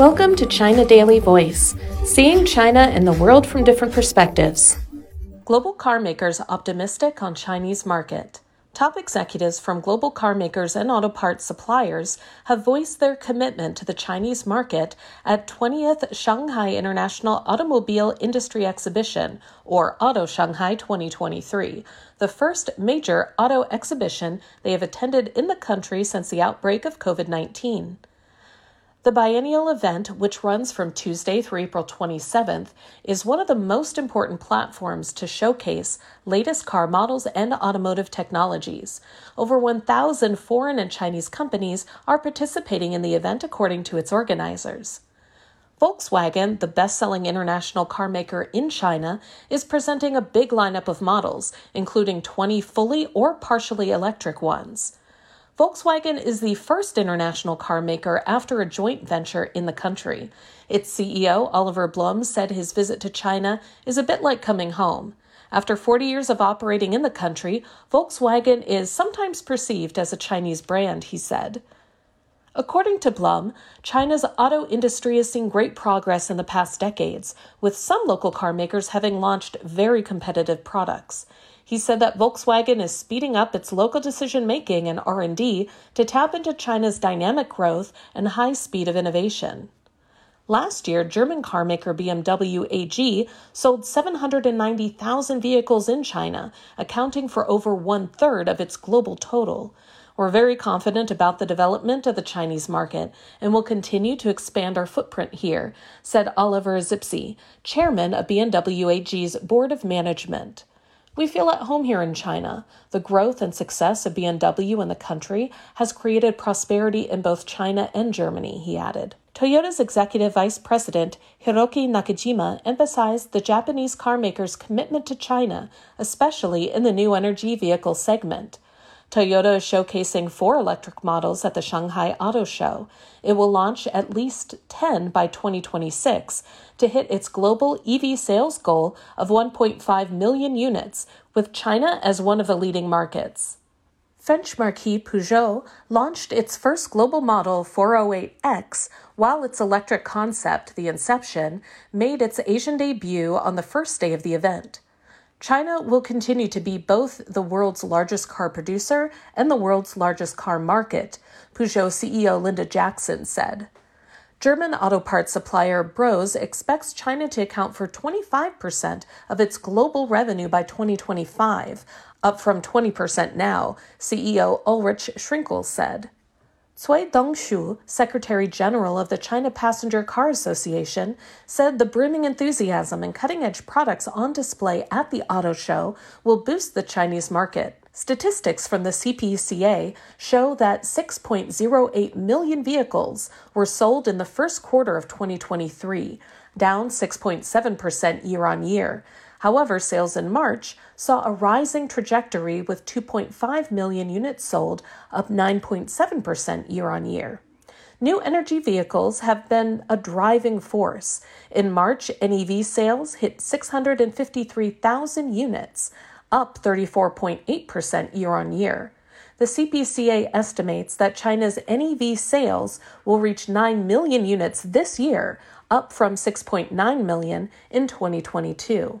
Welcome to China Daily Voice, seeing China and the world from different perspectives. Global car makers optimistic on Chinese market. Top executives from global car makers and auto parts suppliers have voiced their commitment to the Chinese market at 20th Shanghai International Automobile Industry Exhibition, or Auto Shanghai 2023, the first major auto exhibition they have attended in the country since the outbreak of COVID 19. The biennial event, which runs from Tuesday through April 27th, is one of the most important platforms to showcase latest car models and automotive technologies. Over 1,000 foreign and Chinese companies are participating in the event, according to its organizers. Volkswagen, the best selling international car maker in China, is presenting a big lineup of models, including 20 fully or partially electric ones. Volkswagen is the first international car maker after a joint venture in the country. Its CEO, Oliver Blume, said his visit to China is a bit like coming home. After 40 years of operating in the country, Volkswagen is sometimes perceived as a Chinese brand, he said. According to Blume, China's auto industry has seen great progress in the past decades, with some local car makers having launched very competitive products. He said that Volkswagen is speeding up its local decision making and R&D to tap into China's dynamic growth and high speed of innovation. Last year, German carmaker BMW AG sold 790,000 vehicles in China, accounting for over one third of its global total. We're very confident about the development of the Chinese market and will continue to expand our footprint here, said Oliver Zipse, chairman of BMW AG's board of management. We feel at home here in China. The growth and success of BMW in the country has created prosperity in both China and Germany, he added. Toyota's executive vice president, Hiroki Nakajima, emphasized the Japanese carmaker's commitment to China, especially in the new energy vehicle segment. Toyota is showcasing four electric models at the Shanghai Auto Show. It will launch at least 10 by 2026 to hit its global EV sales goal of 1.5 million units, with China as one of the leading markets. French marquis Peugeot launched its first global model 408X, while its electric concept, the Inception, made its Asian debut on the first day of the event. China will continue to be both the world's largest car producer and the world's largest car market, Peugeot CEO Linda Jackson said. German auto parts supplier Brose expects China to account for 25% of its global revenue by 2025, up from 20% now, CEO Ulrich Schrickel said. Cui Dongshu, Secretary General of the China Passenger Car Association, said the brimming enthusiasm and cutting edge products on display at the auto show will boost the Chinese market. Statistics from the CPCA show that 6.08 million vehicles were sold in the first quarter of 2023, down 6.7% year on year. However, sales in March saw a rising trajectory with 2.5 million units sold, up 9.7% year on year. New energy vehicles have been a driving force. In March, NEV sales hit 653,000 units, up 34.8% year on year. The CPCA estimates that China's NEV sales will reach 9 million units this year, up from 6.9 million in 2022.